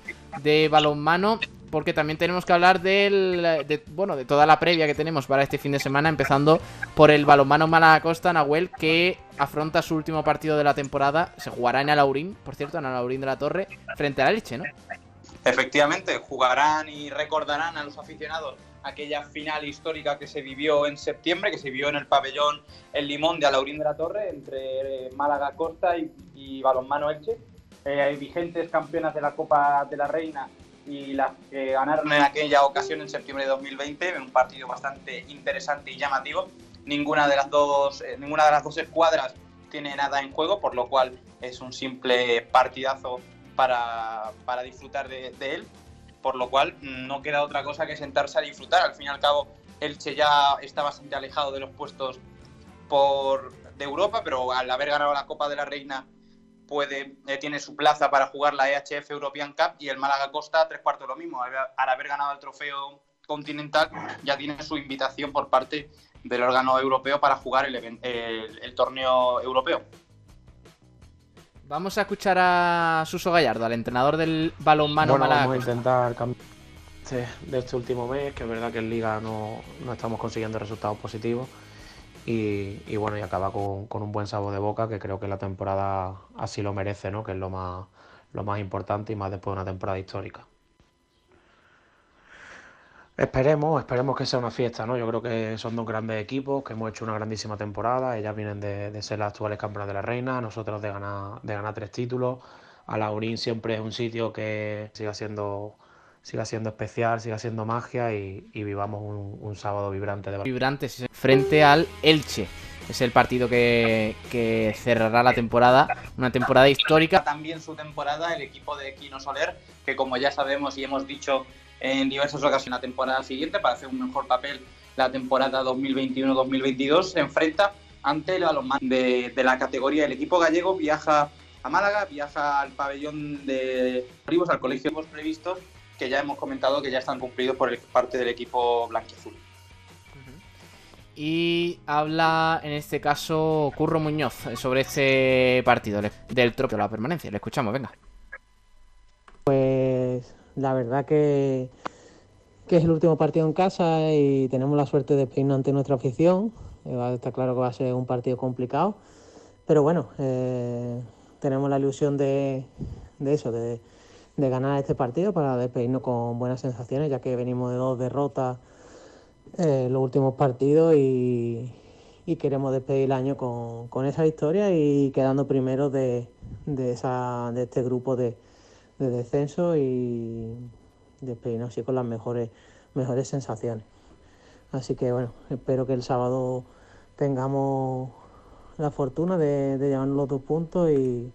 de balonmano porque también tenemos que hablar del, de, bueno, de toda la previa que tenemos para este fin de semana, empezando por el balonmano Malacosta Nahuel que afronta su último partido de la temporada, se jugará en Alaurín, por cierto, en Alaurín de la Torre, frente a la Leche, ¿no? Efectivamente, jugarán y recordarán a los aficionados aquella final histórica que se vivió en septiembre, que se vivió en el pabellón El Limón de Alaurín de la Torre, entre Málaga Costa y, Balonmano Elche. Eh, vigentes campeonas de la Copa de la Reina y las que ganaron en aquella ocasión en septiembre de 2020, en un partido bastante interesante y llamativo. Ninguna de las dos, eh, ninguna de las dos escuadras tiene nada en juego, por lo cual es un simple partidazo para, para disfrutar de, de él por lo cual no queda otra cosa que sentarse a disfrutar. Al fin y al cabo, Elche ya está bastante alejado de los puestos por, de Europa, pero al haber ganado la Copa de la Reina puede, eh, tiene su plaza para jugar la EHF European Cup y el Málaga Costa tres cuartos lo mismo. Al, haber ganado el trofeo continental ya tiene su invitación por parte del órgano europeo para jugar el torneo europeo. Vamos a escuchar a Suso Gallardo, al entrenador del balonmano bueno, Vamos a intentar cambiar de este último mes, que es verdad que en Liga no, estamos consiguiendo resultados positivos. Y, bueno, y acaba con, un buen sabor de boca, que creo que la temporada así lo merece, ¿no? Que es lo más, lo más importante y más después de una temporada histórica. Esperemos, esperemos que sea una fiesta, ¿no? Yo creo que son dos grandes equipos, que hemos hecho una grandísima temporada. Ellas vienen de, ser las actuales campeonas de la reina, nosotros de ganar, de ganar tres títulos. Alaurín siempre es un sitio que siga siendo, siga siendo especial, siga siendo magia y, vivamos un, sábado vibrante de Vibrante, frente al Elche. Es el partido que, que, cerrará la temporada, una temporada histórica. También su temporada el equipo de Quino Soler, que como ya sabemos y hemos dicho en diversas ocasiones la temporada siguiente para hacer un mejor papel la temporada 2021-2022. Se enfrenta ante el balonmano de, la categoría. El equipo gallego viaja a Málaga, viaja al pabellón de Rivos, al colegio hemos previsto, que ya hemos comentado que ya están cumplidos por parte del equipo blanquiazul. Y habla en este caso Curro Muñoz sobre este partido del tropo de la permanencia. Le escuchamos, venga. Pues la verdad que, que es el último partido en casa y tenemos la suerte de peinar ante nuestra afición. Eh, está claro que va a ser un partido complicado, pero bueno, eh, tenemos la ilusión de, eso, de, ganar este partido para despedirnos con buenas sensaciones, ya que venimos de dos derrotas en los últimos partidos y, queremos despedir el año con, esa victoria y quedando primero de, de, esa, de este grupo de, de descenso y despedirnos así con las mejores, mejores sensaciones. Así que bueno, espero que el sábado tengamos la fortuna de, de llevarnos los dos puntos y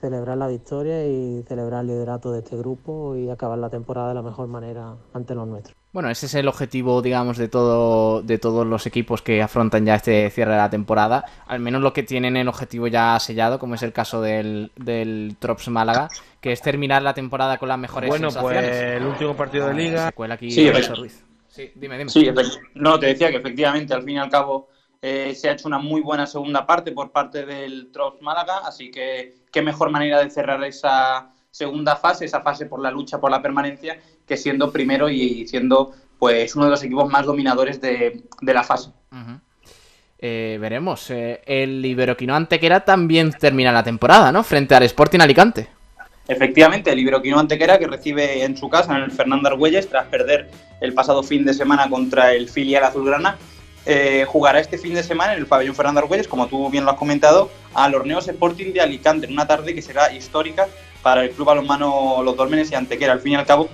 celebrar la victoria y celebrar el liderato de este grupo y acabar la temporada de la mejor manera ante los nuestros. Bueno, ese es el objetivo, digamos, de todo, de todos los equipos que afrontan ya este cierre de la temporada. Al menos los que tienen el objetivo ya sellado, como es el caso del, del Trops Málaga, que es terminar la temporada con las mejores bueno, sensaciones. Bueno, pues el último partido de liga. Aquí sí, Ruiz. Sí, dime, dime. Sí, no, te decía que efectivamente, al fin y al cabo, eh, se ha hecho una muy buena segunda parte por parte del Trops Málaga, así que qué mejor manera de cerrar esa segunda fase, esa fase por la lucha por la permanencia, que siendo primero y siendo pues uno de los equipos más dominadores de, de la fase. Eh, veremos. Eh, el Iberoquino Antequera también termina la temporada, ¿no? Frente al Sporting Alicante. Efectivamente, el Iberoquino Antequera que recibe en su casa, en el Fernando Argüelles, tras perder el pasado fin de semana contra el filial azulgrana, eh, jugará este fin de semana en el pabellón Fernando Argüelles, como tú bien lo has comentado, al Horneos Sporting de Alicante, en una tarde que será histórica para el club balonmano Los Dólmenes y Antequera. Al fin y al cabo,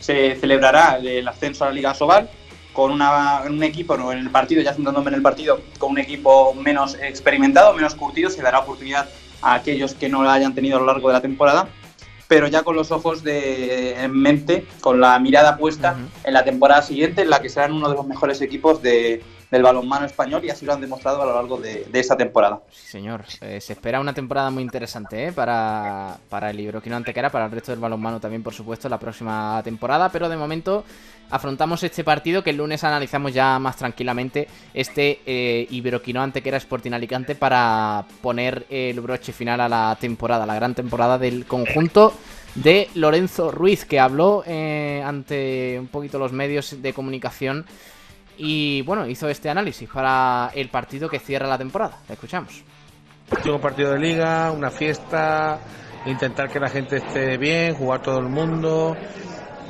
se celebrará el ascenso a la Liga Sobal con un equipo, en el partido, ya centrándome en el partido, con un equipo menos experimentado, menos curtido, se dará oportunidad a aquellos que no la hayan tenido a lo largo de la temporada, pero ya con los ojos de, en mente, con la mirada puesta en la temporada siguiente, en la que serán uno de los mejores equipos de, del balonmano español y así lo han demostrado a lo largo de, esa temporada. Sí, señor. Eh, se espera una temporada muy interesante ¿eh? para, para el Iberoquino Antequera, para el resto del balonmano también, por supuesto, la próxima temporada, pero de momento afrontamos este partido que el lunes analizamos ya más tranquilamente este eh, Iberoquino Antequera Sporting Alicante para poner el broche final a la temporada, la gran temporada del conjunto de Lorenzo Ruiz, que habló eh, ante un poquito los medios de comunicación y bueno, hizo este análisis para el partido que cierra la temporada. Le escuchamos. Un partido de liga, una fiesta, intentar que la gente esté bien, jugar todo el mundo.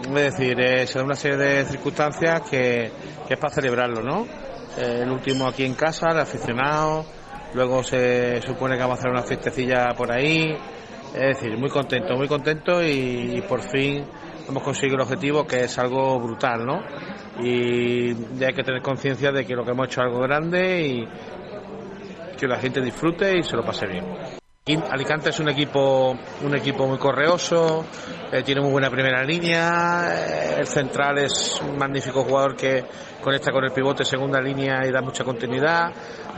Es decir, eh, se da una serie de circunstancias que, es para celebrarlo, ¿no? Eh, el último aquí en casa, el aficionado, luego se supone que vamos a hacer una fiestecilla por ahí. Es decir, muy contento, muy contento y por fin hemos conseguido el objetivo que es algo brutal, ¿no? Y hay que tener conciencia de que lo que hemos hecho es algo grande y que la gente disfrute y se lo pase bien. Alicante es un equipo un equipo muy correoso, eh, tiene muy buena primera línea, eh, el central es un magnífico jugador que conecta con el pivote segunda línea y da mucha continuidad,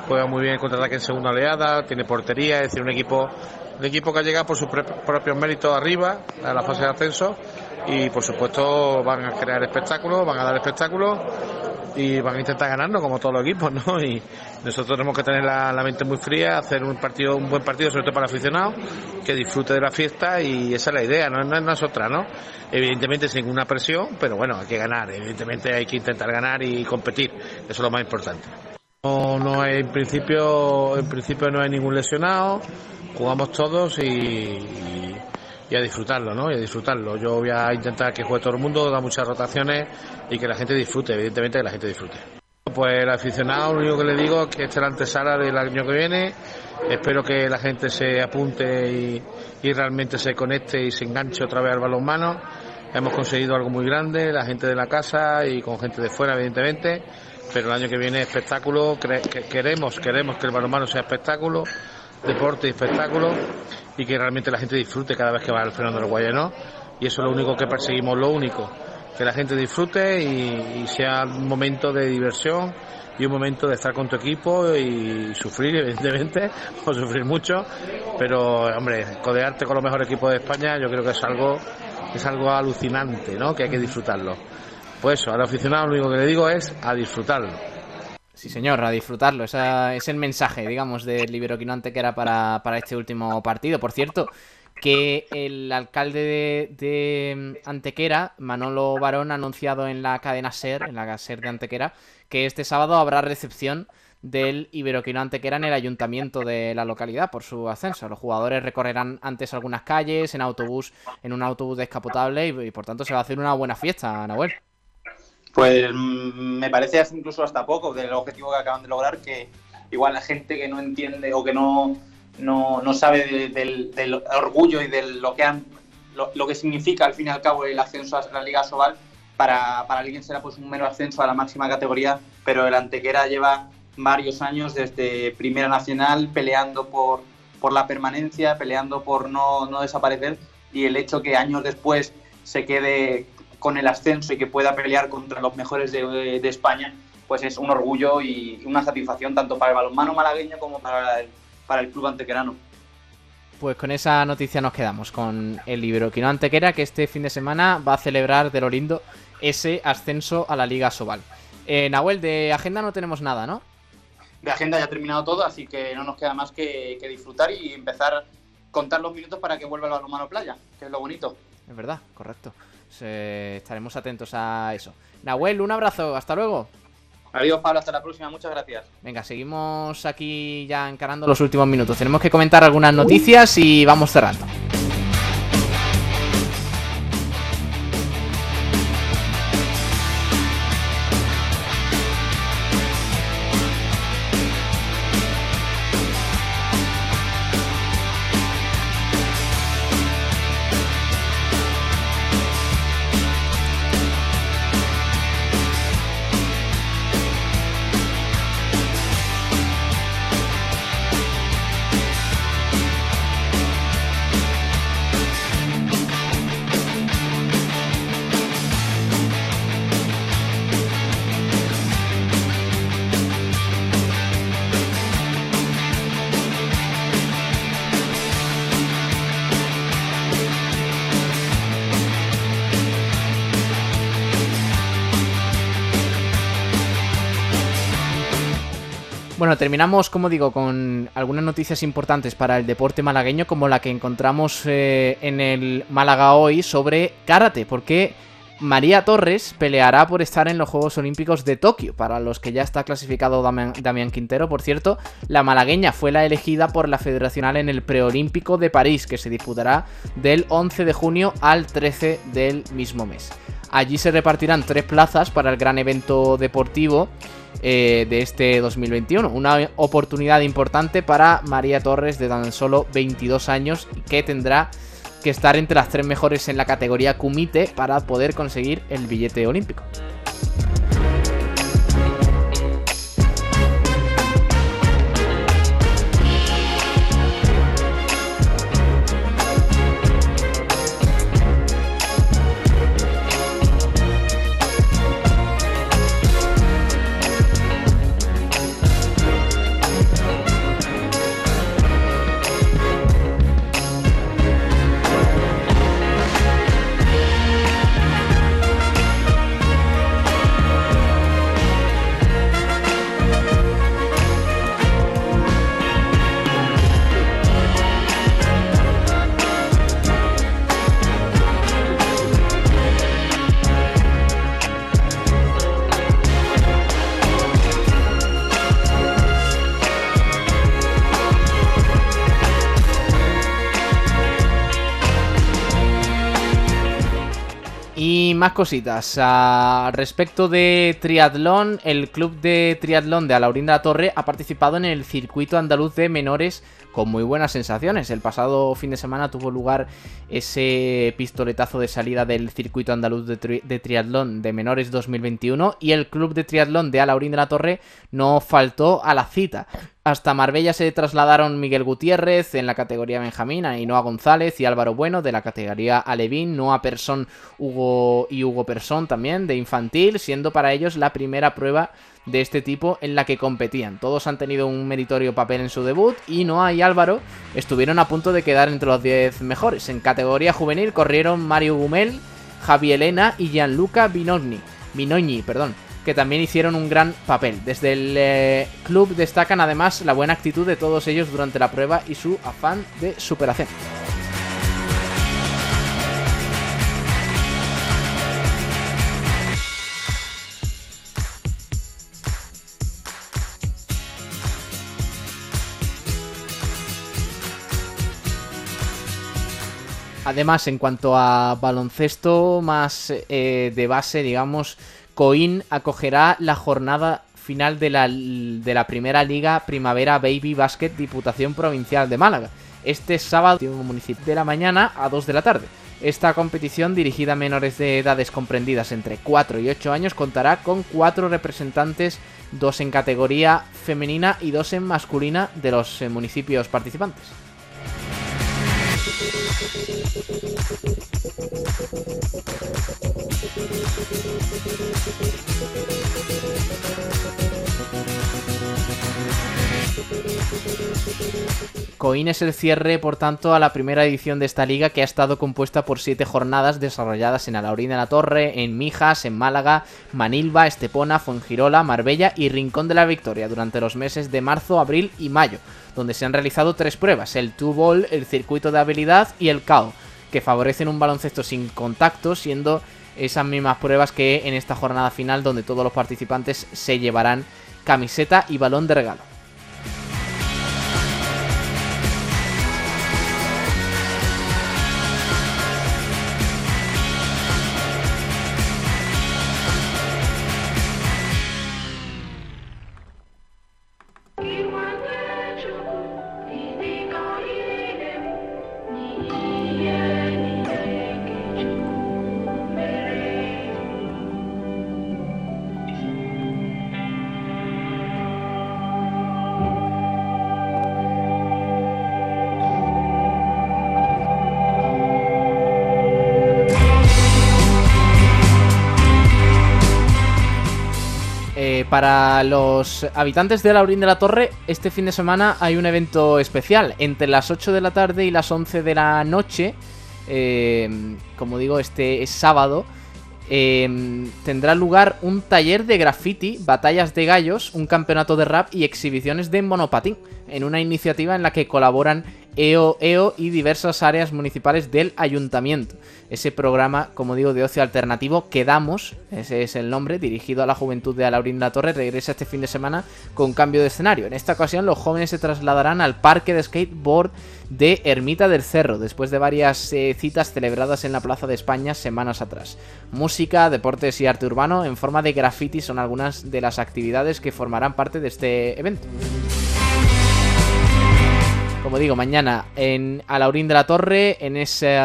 juega muy bien el contraataque en segunda oleada, tiene portería, es decir, un equipo un equipo que ha llegado por sus propios méritos arriba a la fase de ascenso y por supuesto van a crear espectáculos, van a dar espectáculos y van a intentar ganarnos como todos los equipos, ¿no? Y nosotros tenemos que tener la, mente muy fría, hacer un partido, un buen partido, sobre todo para el aficionado, que disfrute de la fiesta y esa es la idea, no, no, es otra, ¿no? Evidentemente sin ninguna presión, pero bueno, hay que ganar, evidentemente hay que intentar ganar y competir, eso es lo más importante. No, no hay, en principio, en principio no hay ningún lesionado, jugamos todos y a disfrutarlo, ¿no? Y a disfrutarlo. Yo voy a intentar que juegue todo el mundo, da muchas rotaciones y que la gente disfrute, evidentemente que la gente disfrute. Pues el aficionado, lo único que le digo es que esta es la antesala del año que viene. Espero que la gente se apunte y, y realmente se conecte y se enganche otra vez al balonmano. Hemos conseguido algo muy grande, la gente de la casa y con gente de fuera, evidentemente. Pero el año que viene espectáculo, queremos, queremos que el balonmano sea espectáculo deporte y espectáculo y que realmente la gente disfrute cada vez que va al Fernando del Guayano y eso es lo único que perseguimos, lo único, que la gente disfrute y, sea un momento de diversión y un momento de estar con tu equipo y sufrir, evidentemente, o sufrir mucho, pero hombre, codearte con los mejores equipos de España yo creo que es algo, es algo alucinante, ¿no? Que hay que disfrutarlo. Pues eso, al aficionado lo único que le digo es a disfrutarlo. Sí, señor, a disfrutarlo. Ese es el mensaje, digamos, del Liberoquinante que era para, para este último partido. Por cierto, que el alcalde de, Antequera, Manolo Barón, ha anunciado en la cadena SER, en la SER de Antequera, que este sábado habrá recepción del Iberoquino Antequera en el ayuntamiento de la localidad por su ascenso. Los jugadores recorrerán antes algunas calles en autobús, en un autobús descapotable y, por tanto se va a hacer una buena fiesta, Nahuel. Pues mm, me parece incluso hasta poco del objetivo que acaban de lograr, que igual la gente que no entiende o que no, no, sabe del, orgullo y de lo que han lo, que significa al fin y al cabo el ascenso a la Liga Sobal, para, para alguien será pues un mero ascenso a la máxima categoría, pero el Antequera lleva varios años desde Primera Nacional peleando por, por la permanencia, peleando por no, no desaparecer y el hecho que años después se quede con el ascenso y que pueda pelear contra los mejores de, España, pues es un orgullo y una satisfacción tanto para el balonmano malagueño como para el, para el club antequerano. Pues con esa noticia nos quedamos, con el Iberoquino Antequera que este fin de semana va a celebrar de lo lindo ese ascenso a la Liga Sobal. Eh, Nahuel, de agenda no tenemos nada, ¿no? De agenda ya ha terminado todo, así que no nos queda más que, que disfrutar y empezar a contar los minutos para que vuelva el balonmano playa, que es lo bonito. Es verdad, correcto. Eh, estaremos atentos a eso. Nahuel, un abrazo, hasta luego. Adiós, Pablo, hasta la próxima, muchas gracias. Venga, seguimos aquí ya encarando los últimos minutos. Tenemos que comentar algunas noticias y vamos cerrando. Bueno, terminamos, como digo, con algunas noticias importantes para el deporte malagueño, como la que encontramos eh, en el Málaga hoy sobre karate, porque María Torres peleará por estar en los Juegos Olímpicos de Tokio, para los que ya está clasificado Damián, Quintero. Por cierto, la malagueña fue la elegida por la Federacional en el Preolímpico de París, que se disputará del 11 de junio al 13 del mismo mes. Allí se repartirán tres plazas para el gran evento deportivo eh, de este 2021. Una oportunidad importante para María Torres de tan solo 22 años que tendrá que estar entre las tres mejores en la categoría Kumite para poder conseguir el billete olímpico. Más cositas. Respecto de triatlón, el club de triatlón de Alaurín de la Torre ha participado en el circuito andaluz de menores con muy buenas sensaciones. El pasado fin de semana tuvo lugar ese pistoletazo de salida del circuito andaluz de, de triatlón de menores 2021 y el club de triatlón de Alaurín de la Torre no faltó a la cita. Hasta Marbella se trasladaron Miguel Gutiérrez en la categoría Benjamín, Ainhoa González y Álvaro Bueno de la categoría Alevín, Noah Persón Hugo y Hugo Persón también de infantil, siendo para ellos la primera prueba de este tipo en la que competían. Todos han tenido un meritorio papel en su debut y Noah y Álvaro estuvieron a punto de quedar entre los 10 mejores. En categoría juvenil corrieron Mario Gumel, Javi Elena y Gianluca Binogni, Binogni, perdón que también hicieron un gran papel. Desde el eh, club destacan además la buena actitud de todos ellos durante la prueba y su afán de superación. Además, en cuanto a baloncesto más eh, de base, digamos, Coín acogerá la jornada final de la, de la primera liga Primavera Baby Basket Diputación Provincial de Málaga. Este sábado de la mañana a 2 de la tarde. Esta competición dirigida a menores de edades comprendidas entre 4 y 8 años contará con 4 representantes, dos en categoría femenina y dos en masculina de los eh, municipios participantes. Coín es el cierre, por tanto, a la primera edición de esta liga que ha estado compuesta por siete jornadas desarrolladas en Alaurín de la Torre, en Mijas, en Málaga, Manilva, Estepona, Fongirola, Marbella y Rincón de la Victoria durante los meses de marzo, abril y mayo, donde se han realizado tres pruebas, el two ball, el circuito de habilidad y el KO que favorecen un baloncesto sin contacto, siendo esas mismas pruebas que en esta jornada final donde todos los participantes se llevarán camiseta y balón de regalo. Los habitantes de Laurín de la Torre, este fin de semana hay un evento especial. Entre las 8 de la tarde y las 11 de la noche, eh, como digo, este es sábado, eh, tendrá lugar un taller de graffiti, batallas de gallos, un campeonato de rap y exhibiciones de monopatín, en una iniciativa en la que colaboran EO, EO y diversas áreas municipales del ayuntamiento. Ese programa, como digo, de ocio alternativo, Quedamos, ese es el nombre, dirigido a la juventud de Alaurín La Torre, regresa este fin de semana con cambio de escenario. En esta ocasión los jóvenes se trasladarán al parque de skateboard de Ermita del Cerro, después de varias eh, citas celebradas en la Plaza de España semanas atrás. Música, deportes y arte urbano en forma de graffiti son algunas de las actividades que formarán parte de este evento. Como digo, mañana en Alaurín de la Torre, en ese...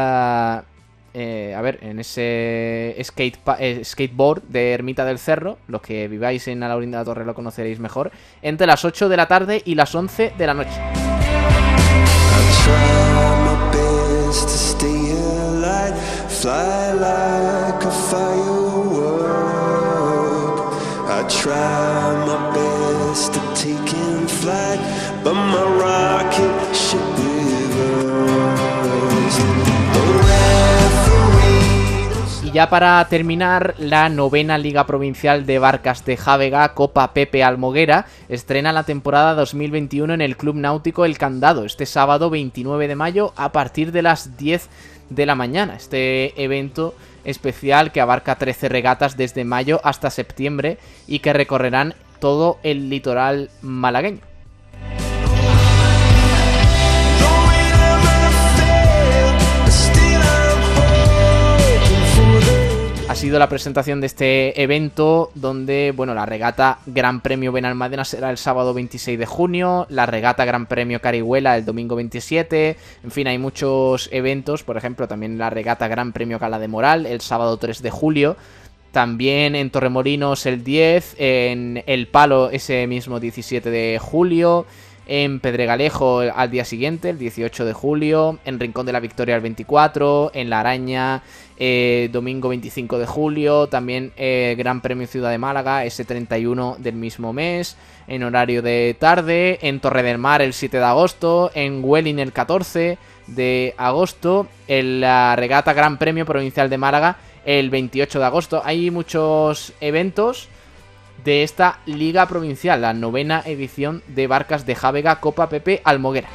Eh, a ver, en ese skate eh, skateboard de Ermita del Cerro, los que viváis en Alaurín de la Torre lo conoceréis mejor, entre las 8 de la tarde y las 11 de la noche. Y ya para terminar, la novena Liga Provincial de Barcas de Jávega, Copa Pepe Almoguera, estrena la temporada 2021 en el Club Náutico El Candado, este sábado 29 de mayo a partir de las 10 de la mañana. Este evento especial que abarca 13 regatas desde mayo hasta septiembre y que recorrerán todo el litoral malagueño. Ha sido la presentación de este evento donde, bueno, la regata Gran Premio Benalmádena será el sábado 26 de junio, la regata Gran Premio Carihuela el domingo 27, en fin, hay muchos eventos, por ejemplo, también la regata Gran Premio Cala de Moral el sábado 3 de julio, también en Torremolinos el 10, en El Palo ese mismo 17 de julio, en Pedregalejo al día siguiente, el 18 de julio, en Rincón de la Victoria el 24, en La Araña eh, domingo 25 de julio, también eh, Gran Premio Ciudad de Málaga ese 31 del mismo mes, en horario de tarde, en Torre del Mar el 7 de agosto, en Welling el 14 de agosto, en la regata Gran Premio Provincial de Málaga el 28 de agosto. Hay muchos eventos de esta Liga Provincial, la novena edición de Barcas de Jávega Copa Pepe Almoguera.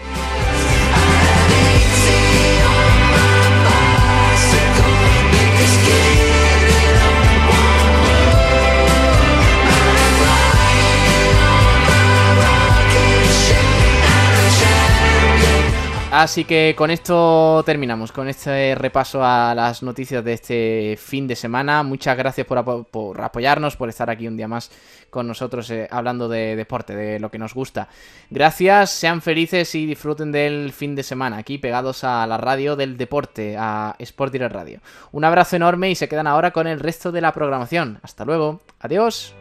Así que con esto terminamos, con este repaso a las noticias de este fin de semana. Muchas gracias por, apoyarnos, por estar aquí un día más con nosotros eh, hablando de deporte, de lo que nos gusta. Gracias, sean felices y disfruten del fin de semana aquí pegados a la radio del deporte, a Sport Direct Radio. Un abrazo enorme y se quedan ahora con el resto de la programación. Hasta luego, adiós.